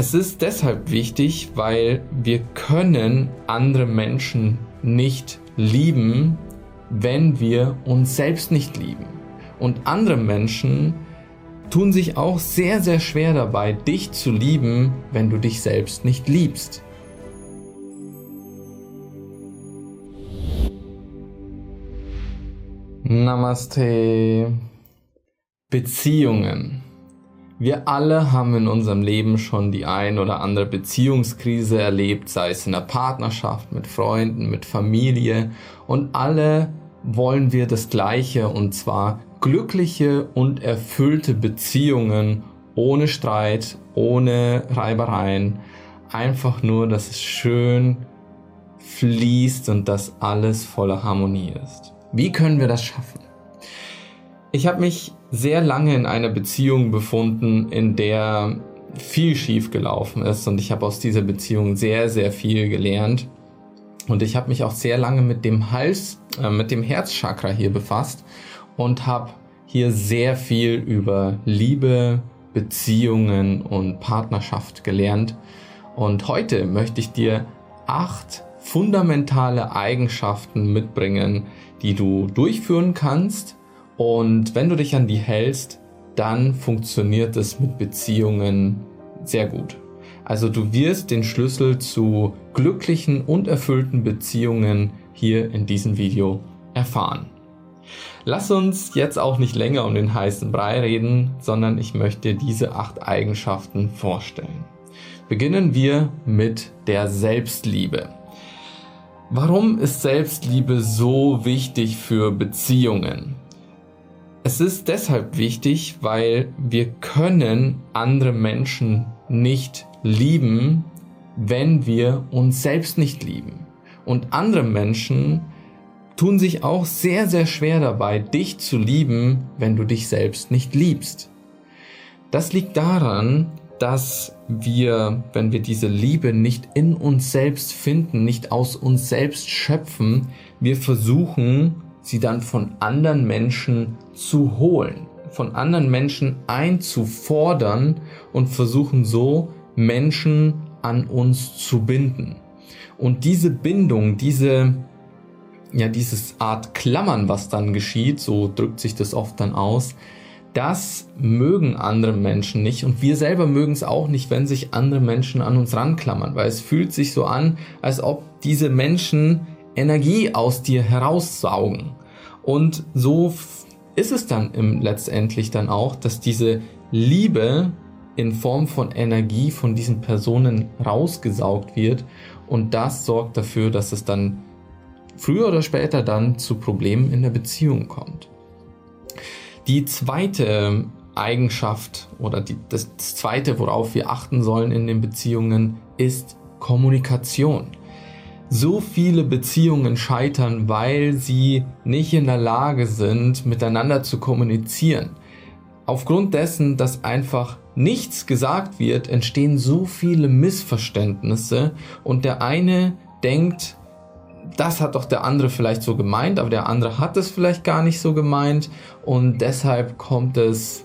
Es ist deshalb wichtig, weil wir können andere Menschen nicht lieben, wenn wir uns selbst nicht lieben. Und andere Menschen tun sich auch sehr, sehr schwer dabei, dich zu lieben, wenn du dich selbst nicht liebst. Namaste. Beziehungen. Wir alle haben in unserem Leben schon die ein oder andere Beziehungskrise erlebt, sei es in der Partnerschaft, mit Freunden, mit Familie und alle wollen wir das Gleiche und zwar glückliche und erfüllte Beziehungen ohne Streit, ohne Reibereien, einfach nur, dass es schön fließt und dass alles voller Harmonie ist. Wie können wir das schaffen? Ich habe mich sehr lange in einer Beziehung befunden, in der viel schief gelaufen ist und ich habe aus dieser Beziehung sehr, sehr viel gelernt. Und ich habe mich auch sehr lange mit dem Hals, äh, mit dem Herzchakra hier befasst und habe hier sehr viel über Liebe, Beziehungen und Partnerschaft gelernt. Und heute möchte ich dir acht fundamentale Eigenschaften mitbringen, die du durchführen kannst, und wenn du dich an die hältst, dann funktioniert es mit Beziehungen sehr gut. Also du wirst den Schlüssel zu glücklichen und erfüllten Beziehungen hier in diesem Video erfahren. Lass uns jetzt auch nicht länger um den heißen Brei reden, sondern ich möchte diese acht Eigenschaften vorstellen. Beginnen wir mit der Selbstliebe. Warum ist Selbstliebe so wichtig für Beziehungen? Es ist deshalb wichtig, weil wir können andere Menschen nicht lieben, wenn wir uns selbst nicht lieben. Und andere Menschen tun sich auch sehr, sehr schwer dabei, dich zu lieben, wenn du dich selbst nicht liebst. Das liegt daran, dass wir, wenn wir diese Liebe nicht in uns selbst finden, nicht aus uns selbst schöpfen, wir versuchen, sie dann von anderen Menschen zu holen, von anderen Menschen einzufordern und versuchen so Menschen an uns zu binden. Und diese Bindung, diese, ja, dieses Art Klammern, was dann geschieht, so drückt sich das oft dann aus, das mögen andere Menschen nicht und wir selber mögen es auch nicht, wenn sich andere Menschen an uns ranklammern, weil es fühlt sich so an, als ob diese Menschen Energie aus dir heraussaugen. Und so ist es dann im letztendlich dann auch, dass diese Liebe in Form von Energie von diesen Personen rausgesaugt wird und das sorgt dafür, dass es dann früher oder später dann zu Problemen in der Beziehung kommt. Die zweite Eigenschaft oder die, das zweite, worauf wir achten sollen in den Beziehungen, ist Kommunikation so viele Beziehungen scheitern, weil sie nicht in der Lage sind, miteinander zu kommunizieren. Aufgrund dessen, dass einfach nichts gesagt wird, entstehen so viele Missverständnisse und der eine denkt, das hat doch der andere vielleicht so gemeint, aber der andere hat es vielleicht gar nicht so gemeint und deshalb kommt es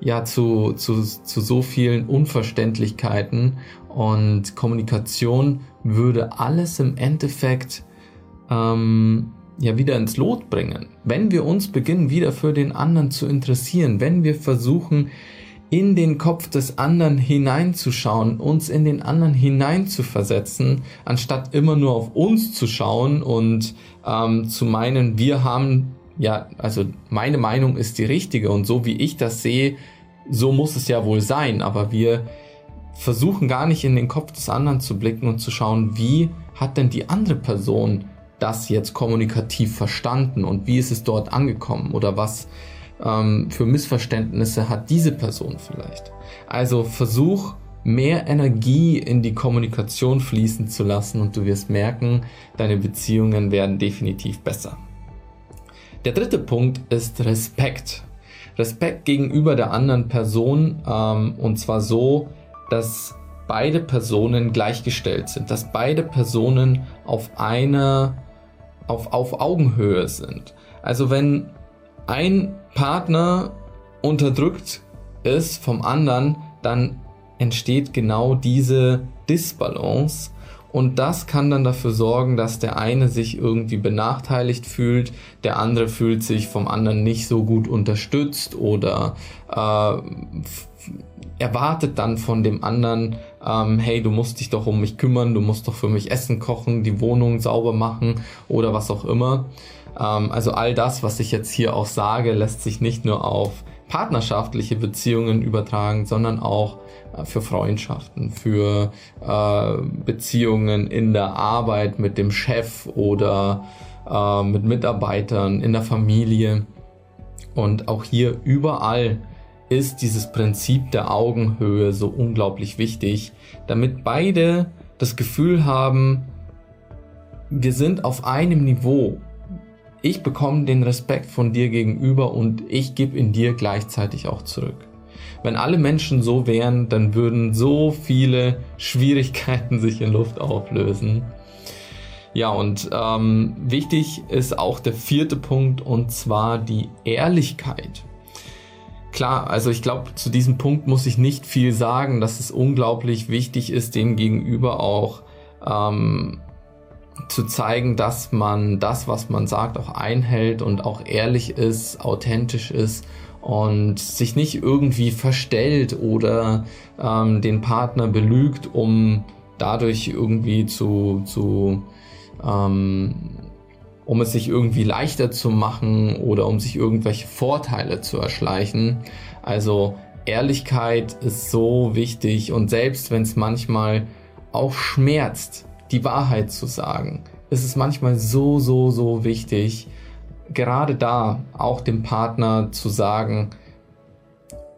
ja zu, zu, zu so vielen Unverständlichkeiten und Kommunikation würde alles im Endeffekt ähm, ja wieder ins Lot bringen. Wenn wir uns beginnen, wieder für den anderen zu interessieren, wenn wir versuchen, in den Kopf des anderen hineinzuschauen, uns in den anderen hineinzuversetzen, anstatt immer nur auf uns zu schauen und ähm, zu meinen, wir haben, ja, also meine Meinung ist die richtige und so wie ich das sehe, so muss es ja wohl sein, aber wir versuchen gar nicht in den Kopf des anderen zu blicken und zu schauen, wie hat denn die andere Person das jetzt kommunikativ verstanden und wie ist es dort angekommen oder was ähm, für Missverständnisse hat diese Person vielleicht. Also versuch mehr Energie in die Kommunikation fließen zu lassen und du wirst merken, deine Beziehungen werden definitiv besser. Der dritte Punkt ist Respekt. Respekt gegenüber der anderen Person ähm, und zwar so, dass beide Personen gleichgestellt sind, dass beide Personen auf einer, auf, auf Augenhöhe sind. Also wenn ein Partner unterdrückt ist vom anderen, dann entsteht genau diese Disbalance und das kann dann dafür sorgen, dass der eine sich irgendwie benachteiligt fühlt, der andere fühlt sich vom anderen nicht so gut unterstützt oder äh, erwartet dann von dem anderen, ähm, hey, du musst dich doch um mich kümmern, du musst doch für mich Essen kochen, die Wohnung sauber machen oder was auch immer. Ähm, also all das, was ich jetzt hier auch sage, lässt sich nicht nur auf partnerschaftliche Beziehungen übertragen, sondern auch äh, für Freundschaften, für äh, Beziehungen in der Arbeit mit dem Chef oder äh, mit Mitarbeitern, in der Familie. Und auch hier überall ist dieses Prinzip der Augenhöhe so unglaublich wichtig, damit beide das Gefühl haben, wir sind auf einem Niveau. Ich bekomme den Respekt von dir gegenüber und ich gebe ihn dir gleichzeitig auch zurück. Wenn alle Menschen so wären, dann würden so viele Schwierigkeiten sich in Luft auflösen. Ja, und ähm, wichtig ist auch der vierte Punkt und zwar die Ehrlichkeit. Klar, also ich glaube, zu diesem Punkt muss ich nicht viel sagen, dass es unglaublich wichtig ist, dem gegenüber auch ähm, zu zeigen, dass man das, was man sagt, auch einhält und auch ehrlich ist, authentisch ist und sich nicht irgendwie verstellt oder ähm, den Partner belügt, um dadurch irgendwie zu, zu ähm, um es sich irgendwie leichter zu machen oder um sich irgendwelche Vorteile zu erschleichen. Also Ehrlichkeit ist so wichtig und selbst wenn es manchmal auch schmerzt, die Wahrheit zu sagen, ist es manchmal so, so, so wichtig, gerade da auch dem Partner zu sagen,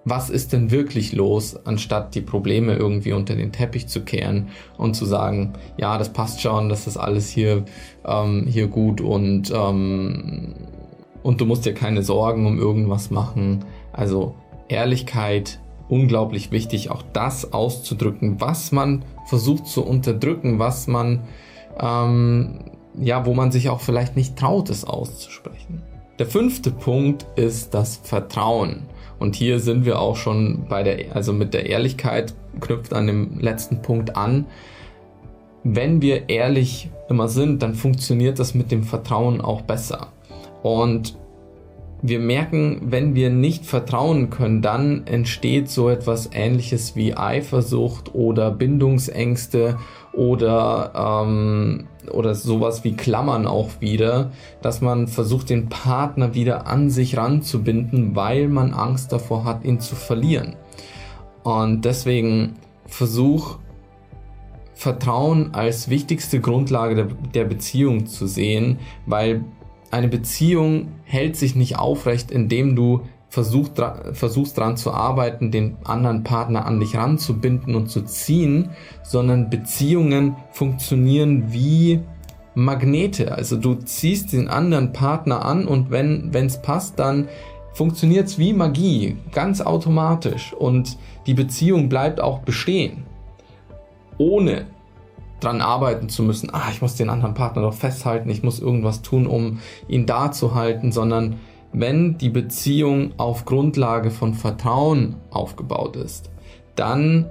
was ist denn wirklich los, anstatt die Probleme irgendwie unter den Teppich zu kehren und zu sagen, ja, das passt schon, das ist alles hier, ähm, hier gut und, ähm, und du musst dir keine Sorgen um irgendwas machen. Also Ehrlichkeit, unglaublich wichtig, auch das auszudrücken, was man versucht zu unterdrücken, was man ähm, ja, wo man sich auch vielleicht nicht traut, es auszusprechen. Der fünfte Punkt ist das Vertrauen. Und hier sind wir auch schon bei der, also mit der Ehrlichkeit knüpft an dem letzten Punkt an. Wenn wir ehrlich immer sind, dann funktioniert das mit dem Vertrauen auch besser. Und wir merken, wenn wir nicht vertrauen können, dann entsteht so etwas ähnliches wie Eifersucht oder Bindungsängste oder, ähm, oder sowas wie Klammern auch wieder, dass man versucht, den Partner wieder an sich ranzubinden, weil man Angst davor hat, ihn zu verlieren. Und deswegen versuch Vertrauen als wichtigste Grundlage der, der Beziehung zu sehen, weil eine Beziehung hält sich nicht aufrecht, indem du versuch, versuchst dran zu arbeiten, den anderen Partner an dich ranzubinden und zu ziehen, sondern Beziehungen funktionieren wie Magnete. Also du ziehst den anderen Partner an und wenn es passt, dann funktioniert es wie Magie, ganz automatisch und die Beziehung bleibt auch bestehen, ohne dran arbeiten zu müssen, ah, ich muss den anderen Partner doch festhalten, ich muss irgendwas tun, um ihn da zu halten, sondern wenn die Beziehung auf Grundlage von Vertrauen aufgebaut ist, dann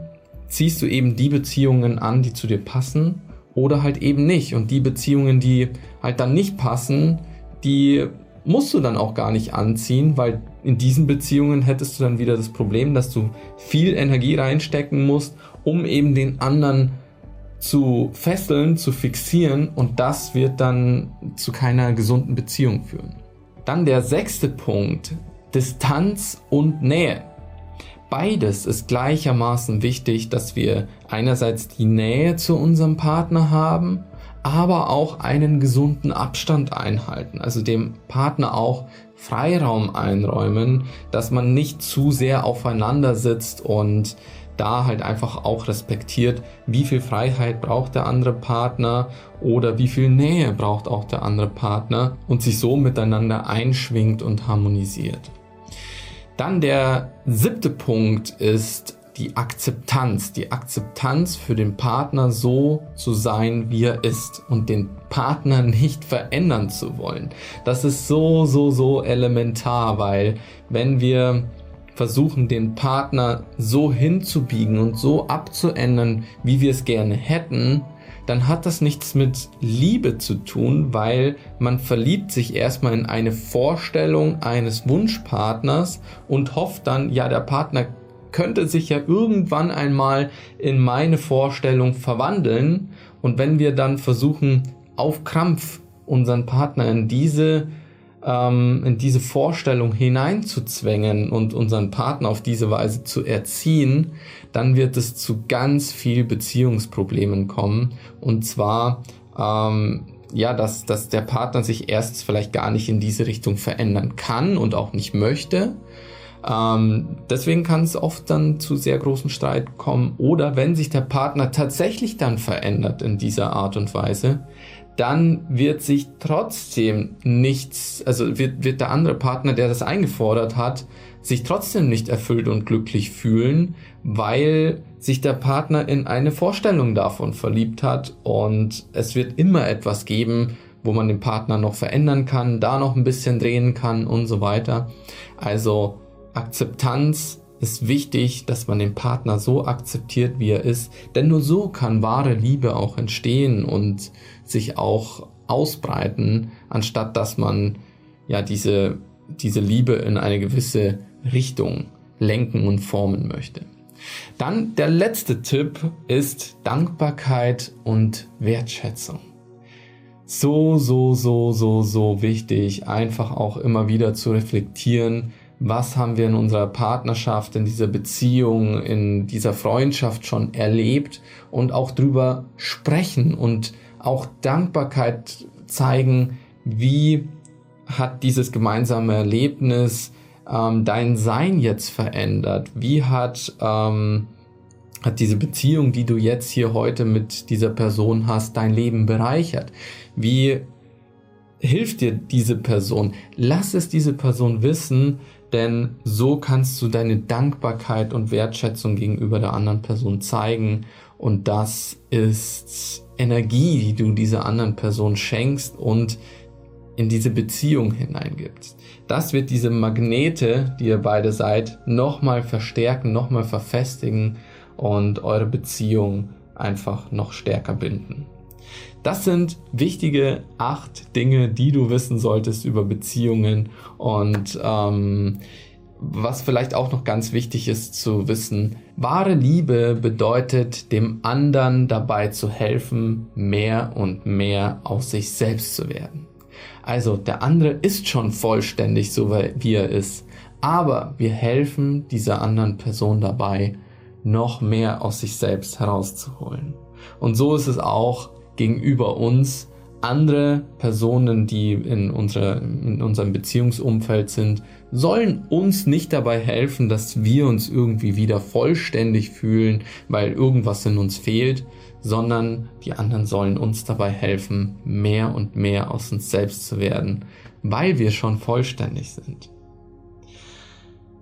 ziehst du eben die Beziehungen an, die zu dir passen oder halt eben nicht. Und die Beziehungen, die halt dann nicht passen, die musst du dann auch gar nicht anziehen, weil in diesen Beziehungen hättest du dann wieder das Problem, dass du viel Energie reinstecken musst, um eben den anderen zu fesseln, zu fixieren und das wird dann zu keiner gesunden Beziehung führen. Dann der sechste Punkt, Distanz und Nähe. Beides ist gleichermaßen wichtig, dass wir einerseits die Nähe zu unserem Partner haben, aber auch einen gesunden Abstand einhalten, also dem Partner auch Freiraum einräumen, dass man nicht zu sehr aufeinander sitzt und da halt einfach auch respektiert, wie viel Freiheit braucht der andere Partner oder wie viel Nähe braucht auch der andere Partner und sich so miteinander einschwingt und harmonisiert. Dann der siebte Punkt ist die Akzeptanz. Die Akzeptanz für den Partner so zu sein, wie er ist und den Partner nicht verändern zu wollen. Das ist so, so, so elementar, weil wenn wir versuchen, den Partner so hinzubiegen und so abzuändern, wie wir es gerne hätten, dann hat das nichts mit Liebe zu tun, weil man verliebt sich erstmal in eine Vorstellung eines Wunschpartners und hofft dann, ja, der Partner könnte sich ja irgendwann einmal in meine Vorstellung verwandeln. Und wenn wir dann versuchen, auf Krampf unseren Partner in diese ähm, in diese Vorstellung hineinzuzwängen und unseren Partner auf diese Weise zu erziehen, dann wird es zu ganz viel Beziehungsproblemen kommen. Und zwar, ähm, ja, dass, dass der Partner sich erst vielleicht gar nicht in diese Richtung verändern kann und auch nicht möchte. Ähm, deswegen kann es oft dann zu sehr großen Streit kommen. Oder wenn sich der Partner tatsächlich dann verändert in dieser Art und Weise, dann wird sich trotzdem nichts, also wird, wird der andere Partner, der das eingefordert hat, sich trotzdem nicht erfüllt und glücklich fühlen, weil sich der Partner in eine Vorstellung davon verliebt hat und es wird immer etwas geben, wo man den Partner noch verändern kann, da noch ein bisschen drehen kann und so weiter. Also Akzeptanz ist wichtig, dass man den Partner so akzeptiert, wie er ist, denn nur so kann wahre Liebe auch entstehen und sich auch ausbreiten, anstatt dass man ja diese, diese Liebe in eine gewisse Richtung lenken und formen möchte. Dann der letzte Tipp ist Dankbarkeit und Wertschätzung. So, so, so, so, so wichtig, einfach auch immer wieder zu reflektieren, was haben wir in unserer Partnerschaft, in dieser Beziehung, in dieser Freundschaft schon erlebt und auch drüber sprechen und auch Dankbarkeit zeigen, wie hat dieses gemeinsame Erlebnis ähm, dein Sein jetzt verändert? Wie hat, ähm, hat diese Beziehung, die du jetzt hier heute mit dieser Person hast, dein Leben bereichert? Wie hilft dir diese Person? Lass es diese Person wissen, denn so kannst du deine Dankbarkeit und Wertschätzung gegenüber der anderen Person zeigen und das ist Energie, die du dieser anderen Person schenkst und in diese Beziehung hineingibst. Das wird diese Magnete, die ihr beide seid, nochmal verstärken, nochmal verfestigen und eure Beziehung einfach noch stärker binden. Das sind wichtige acht Dinge, die du wissen solltest über Beziehungen und ähm, was vielleicht auch noch ganz wichtig ist zu wissen, wahre Liebe bedeutet, dem anderen dabei zu helfen, mehr und mehr aus sich selbst zu werden. Also der andere ist schon vollständig so wie er ist, aber wir helfen dieser anderen Person dabei, noch mehr aus sich selbst herauszuholen. Und so ist es auch gegenüber uns, andere Personen, die in, unserer, in unserem Beziehungsumfeld sind, sollen uns nicht dabei helfen, dass wir uns irgendwie wieder vollständig fühlen, weil irgendwas in uns fehlt, sondern die anderen sollen uns dabei helfen, mehr und mehr aus uns selbst zu werden, weil wir schon vollständig sind.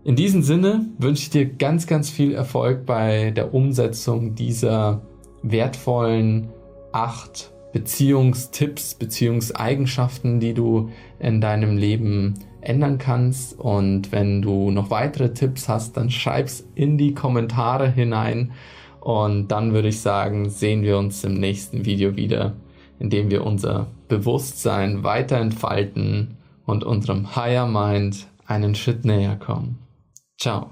In diesem Sinne wünsche ich dir ganz, ganz viel Erfolg bei der Umsetzung dieser wertvollen acht Beziehungstipps, Beziehungseigenschaften, die du in deinem Leben ändern kannst. Und wenn du noch weitere Tipps hast, dann schreib's in die Kommentare hinein. Und dann würde ich sagen, sehen wir uns im nächsten Video wieder, indem wir unser Bewusstsein weiter entfalten und unserem Higher Mind einen Schritt näher kommen. Ciao.